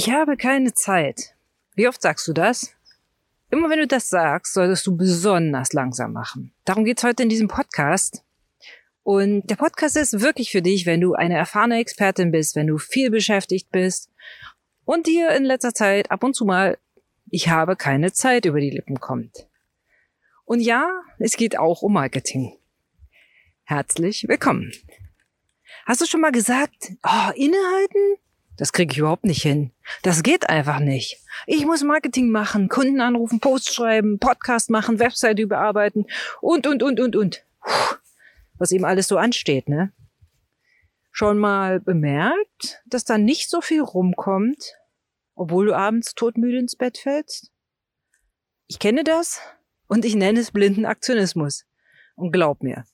Ich habe keine Zeit. Wie oft sagst du das? Immer wenn du das sagst, solltest du besonders langsam machen. Darum geht's heute in diesem Podcast. Und der Podcast ist wirklich für dich, wenn du eine erfahrene Expertin bist, wenn du viel beschäftigt bist und dir in letzter Zeit ab und zu mal ich habe keine Zeit über die Lippen kommt. Und ja, es geht auch um Marketing. Herzlich willkommen. Hast du schon mal gesagt, oh, innehalten? Das kriege ich überhaupt nicht hin. Das geht einfach nicht. Ich muss Marketing machen, Kunden anrufen, Posts schreiben, Podcast machen, Website überarbeiten und, und, und, und, und. Puh, was eben alles so ansteht, ne? Schon mal bemerkt, dass da nicht so viel rumkommt, obwohl du abends todmüde ins Bett fällst? Ich kenne das und ich nenne es blinden Aktionismus. Und glaub mir,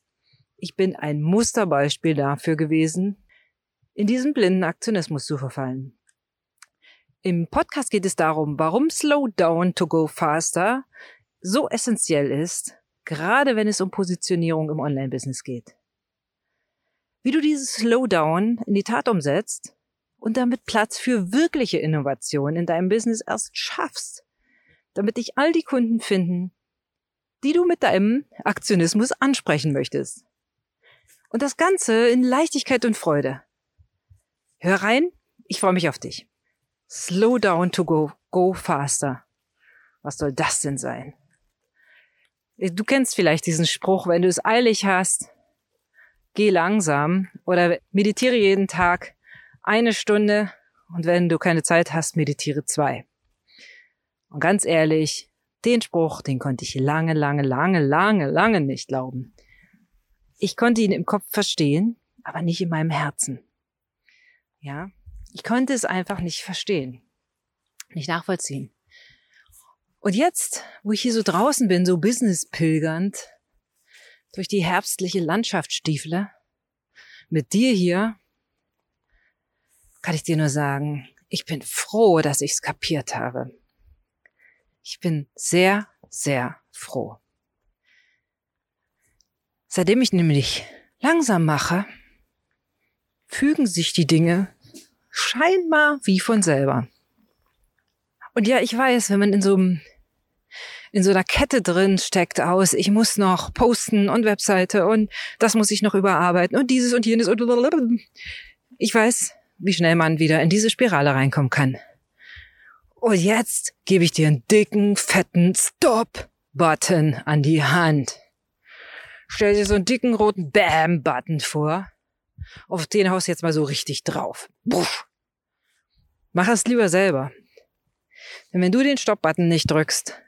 ich bin ein Musterbeispiel dafür gewesen, in diesen blinden Aktionismus zu verfallen. Im Podcast geht es darum, warum Slow Down to Go Faster so essentiell ist, gerade wenn es um Positionierung im Online-Business geht. Wie du dieses Slowdown in die Tat umsetzt und damit Platz für wirkliche Innovation in deinem Business erst schaffst, damit dich all die Kunden finden, die du mit deinem Aktionismus ansprechen möchtest. Und das Ganze in Leichtigkeit und Freude. Hör rein, ich freue mich auf dich. Slow down to go, go faster. Was soll das denn sein? Du kennst vielleicht diesen Spruch, wenn du es eilig hast, geh langsam oder meditiere jeden Tag eine Stunde und wenn du keine Zeit hast, meditiere zwei. Und ganz ehrlich, den Spruch, den konnte ich lange, lange, lange, lange, lange nicht glauben. Ich konnte ihn im Kopf verstehen, aber nicht in meinem Herzen. Ja, ich konnte es einfach nicht verstehen, nicht nachvollziehen. Und jetzt, wo ich hier so draußen bin, so business pilgernd, durch die herbstliche Landschaft stiefle, mit dir hier, kann ich dir nur sagen, ich bin froh, dass ich es kapiert habe. Ich bin sehr, sehr froh. Seitdem ich nämlich langsam mache, fügen sich die Dinge scheinbar wie von selber. Und ja, ich weiß, wenn man in so einem in so einer Kette drin steckt aus, ich muss noch posten und Webseite und das muss ich noch überarbeiten und dieses und jenes und ich weiß, wie schnell man wieder in diese Spirale reinkommen kann. Und jetzt gebe ich dir einen dicken, fetten Stop-Button an die Hand. Stell dir so einen dicken roten Bam-Button vor auf den haust du jetzt mal so richtig drauf. Puff. Mach es lieber selber. Denn wenn du den Stopp-Button nicht drückst,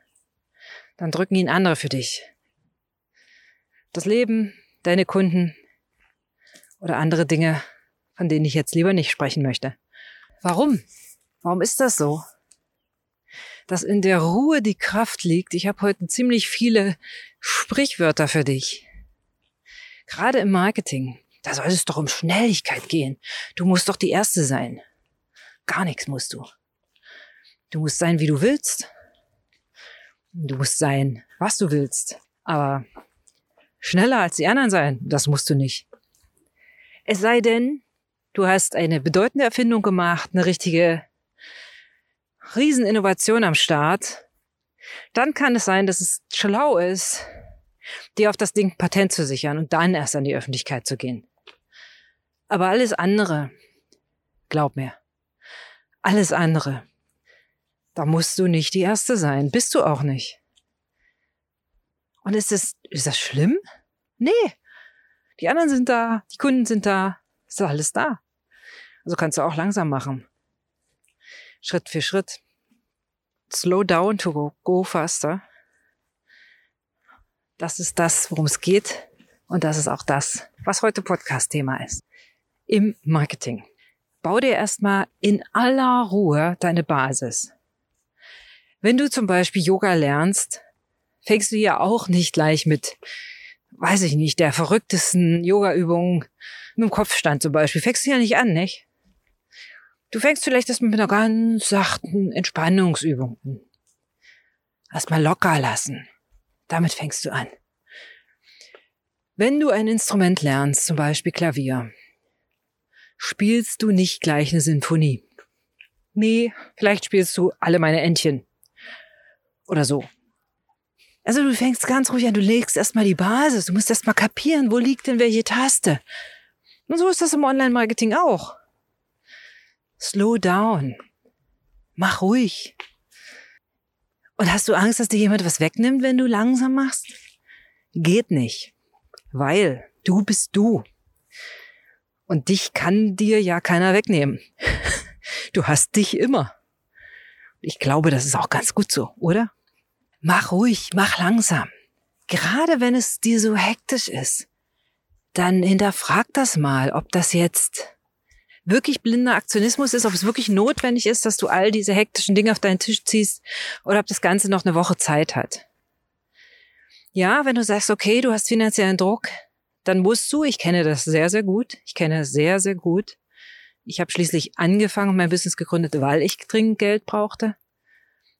dann drücken ihn andere für dich. Das Leben, deine Kunden oder andere Dinge, von denen ich jetzt lieber nicht sprechen möchte. Warum? Warum ist das so? Dass in der Ruhe die Kraft liegt. Ich habe heute ziemlich viele Sprichwörter für dich. Gerade im Marketing. Da soll es doch um Schnelligkeit gehen. Du musst doch die Erste sein. Gar nichts musst du. Du musst sein, wie du willst. Du musst sein, was du willst. Aber schneller als die anderen sein, das musst du nicht. Es sei denn, du hast eine bedeutende Erfindung gemacht, eine richtige Rieseninnovation am Start. Dann kann es sein, dass es schlau ist, dir auf das Ding Patent zu sichern und dann erst an die Öffentlichkeit zu gehen. Aber alles andere, glaub mir, alles andere, da musst du nicht die Erste sein, bist du auch nicht. Und ist das, ist das schlimm? Nee. Die anderen sind da, die Kunden sind da, ist alles da. Also kannst du auch langsam machen. Schritt für Schritt. Slow down to go faster. Das ist das, worum es geht. Und das ist auch das, was heute Podcast-Thema ist im Marketing. Bau dir erstmal in aller Ruhe deine Basis. Wenn du zum Beispiel Yoga lernst, fängst du ja auch nicht gleich mit, weiß ich nicht, der verrücktesten Yoga-Übung mit dem Kopfstand zum Beispiel. Fängst du ja nicht an, nicht? Du fängst vielleicht erstmal mit einer ganz sachten Entspannungsübung an. Erstmal locker lassen. Damit fängst du an. Wenn du ein Instrument lernst, zum Beispiel Klavier, spielst du nicht gleich eine Sinfonie. Nee, vielleicht spielst du alle meine Entchen. Oder so. Also du fängst ganz ruhig an, du legst erstmal die Basis, du musst erstmal kapieren, wo liegt denn welche Taste. Und so ist das im Online-Marketing auch. Slow down. Mach ruhig. Und hast du Angst, dass dir jemand was wegnimmt, wenn du langsam machst? Geht nicht. Weil du bist du. Und dich kann dir ja keiner wegnehmen. Du hast dich immer. Ich glaube, das ist auch ganz gut so, oder? Mach ruhig, mach langsam. Gerade wenn es dir so hektisch ist, dann hinterfrag das mal, ob das jetzt wirklich blinder Aktionismus ist, ob es wirklich notwendig ist, dass du all diese hektischen Dinge auf deinen Tisch ziehst oder ob das Ganze noch eine Woche Zeit hat. Ja, wenn du sagst, okay, du hast finanziellen Druck, dann musst du, ich kenne das sehr, sehr gut, ich kenne sehr, sehr gut. Ich habe schließlich angefangen und mein Business gegründet, weil ich dringend Geld brauchte.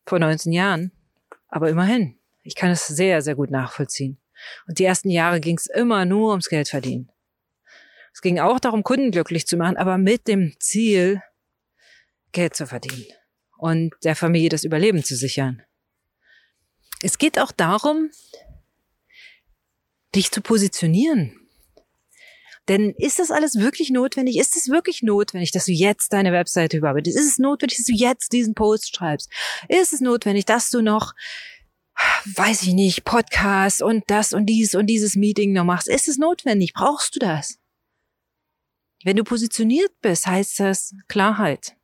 Vor 19 Jahren. Aber immerhin, ich kann es sehr, sehr gut nachvollziehen. Und die ersten Jahre ging es immer nur ums Geld verdienen. Es ging auch darum, Kunden glücklich zu machen, aber mit dem Ziel, Geld zu verdienen und der Familie das Überleben zu sichern. Es geht auch darum, dich zu positionieren. Denn ist das alles wirklich notwendig? Ist es wirklich notwendig, dass du jetzt deine Webseite überarbeitest? Ist es notwendig, dass du jetzt diesen Post schreibst? Ist es notwendig, dass du noch, weiß ich nicht, Podcast und das und dies und dieses Meeting noch machst? Ist es notwendig? Brauchst du das? Wenn du positioniert bist, heißt das Klarheit.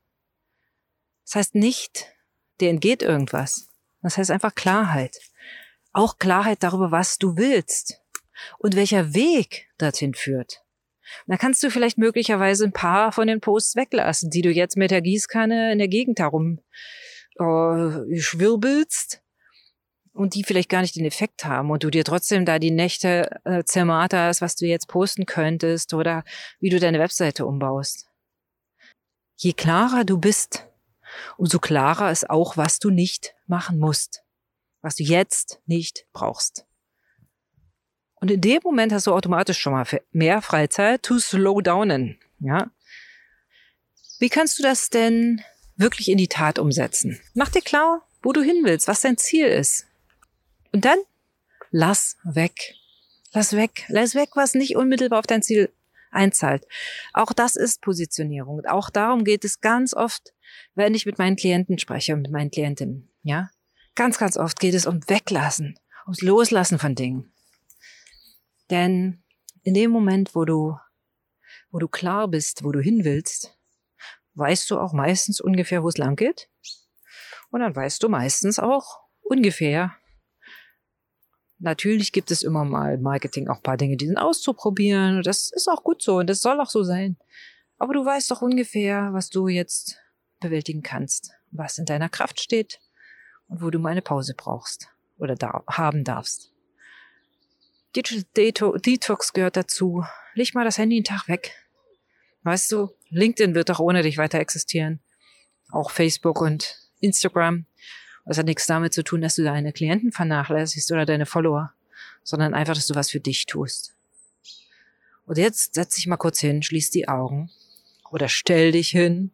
Das heißt nicht, dir entgeht irgendwas. Das heißt einfach Klarheit. Auch Klarheit darüber, was du willst und welcher Weg dorthin führt. Da kannst du vielleicht möglicherweise ein paar von den Posts weglassen, die du jetzt mit der Gießkanne in der Gegend herum äh, schwirbelst und die vielleicht gar nicht den Effekt haben und du dir trotzdem da die Nächte äh, zermarterst, was du jetzt posten könntest oder wie du deine Webseite umbaust. Je klarer du bist, umso klarer ist auch, was du nicht machen musst, was du jetzt nicht brauchst. Und in dem Moment hast du automatisch schon mal mehr Freizeit to slow downen, ja. Wie kannst du das denn wirklich in die Tat umsetzen? Mach dir klar, wo du hin willst, was dein Ziel ist. Und dann lass weg. Lass weg. Lass weg, was nicht unmittelbar auf dein Ziel einzahlt. Auch das ist Positionierung. Auch darum geht es ganz oft, wenn ich mit meinen Klienten spreche und mit meinen Klientinnen. Ja, ganz, ganz oft geht es um Weglassen, ums Loslassen von Dingen. Denn in dem Moment, wo du, wo du klar bist, wo du hin willst, weißt du auch meistens ungefähr, wo es lang geht. Und dann weißt du meistens auch ungefähr, Natürlich gibt es immer mal im Marketing auch paar Dinge, die sind auszuprobieren. Das ist auch gut so und das soll auch so sein. Aber du weißt doch ungefähr, was du jetzt bewältigen kannst, was in deiner Kraft steht und wo du mal eine Pause brauchst oder da haben darfst. Digital Detox gehört dazu. Leg mal das Handy einen Tag weg. Weißt du, LinkedIn wird doch ohne dich weiter existieren. Auch Facebook und Instagram. Das hat nichts damit zu tun, dass du deine Klienten vernachlässigst oder deine Follower, sondern einfach, dass du was für dich tust. Und jetzt setz dich mal kurz hin, schließ die Augen oder stell dich hin,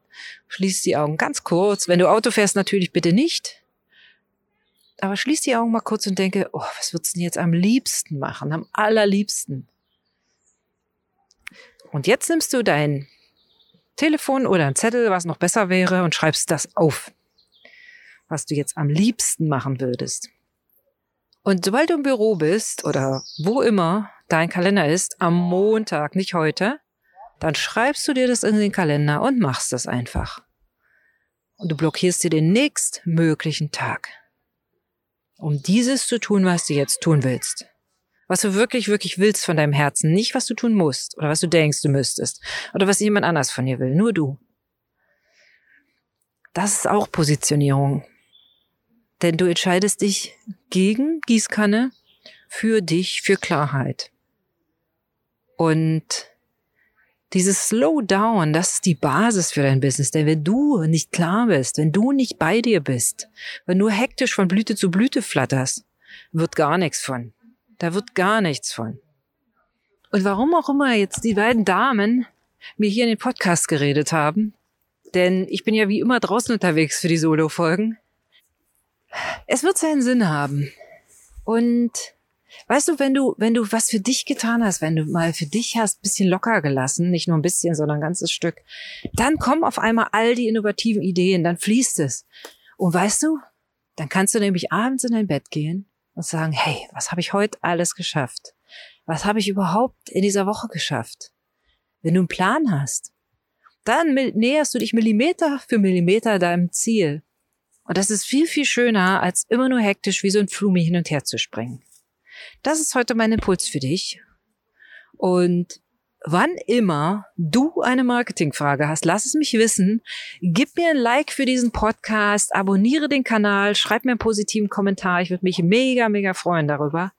schließ die Augen ganz kurz. Wenn du Auto fährst, natürlich bitte nicht. Aber schließ die Augen mal kurz und denke, oh, was würdest du denn jetzt am liebsten machen, am allerliebsten? Und jetzt nimmst du dein Telefon oder ein Zettel, was noch besser wäre, und schreibst das auf was du jetzt am liebsten machen würdest. Und sobald du im Büro bist oder wo immer dein Kalender ist, am Montag, nicht heute, dann schreibst du dir das in den Kalender und machst das einfach. Und du blockierst dir den nächstmöglichen Tag, um dieses zu tun, was du jetzt tun willst. Was du wirklich, wirklich willst von deinem Herzen, nicht was du tun musst oder was du denkst, du müsstest oder was jemand anders von dir will, nur du. Das ist auch Positionierung. Denn du entscheidest dich gegen Gießkanne für dich, für Klarheit. Und dieses Slowdown, das ist die Basis für dein Business. Denn wenn du nicht klar bist, wenn du nicht bei dir bist, wenn du hektisch von Blüte zu Blüte flatterst, wird gar nichts von. Da wird gar nichts von. Und warum auch immer jetzt die beiden Damen mir hier in den Podcast geredet haben, denn ich bin ja wie immer draußen unterwegs für die Solo-Folgen. Es wird seinen Sinn haben. Und weißt du, wenn du, wenn du was für dich getan hast, wenn du mal für dich hast, bisschen locker gelassen, nicht nur ein bisschen, sondern ein ganzes Stück, dann kommen auf einmal all die innovativen Ideen, dann fließt es. Und weißt du, dann kannst du nämlich abends in dein Bett gehen und sagen, hey, was habe ich heute alles geschafft? Was habe ich überhaupt in dieser Woche geschafft? Wenn du einen Plan hast, dann näherst du dich Millimeter für Millimeter deinem Ziel. Und das ist viel, viel schöner, als immer nur hektisch wie so ein Flumi hin und her zu springen. Das ist heute mein Impuls für dich. Und wann immer du eine Marketingfrage hast, lass es mich wissen. Gib mir ein Like für diesen Podcast, abonniere den Kanal, schreib mir einen positiven Kommentar. Ich würde mich mega, mega freuen darüber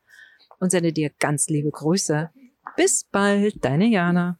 und sende dir ganz liebe Grüße. Bis bald, deine Jana.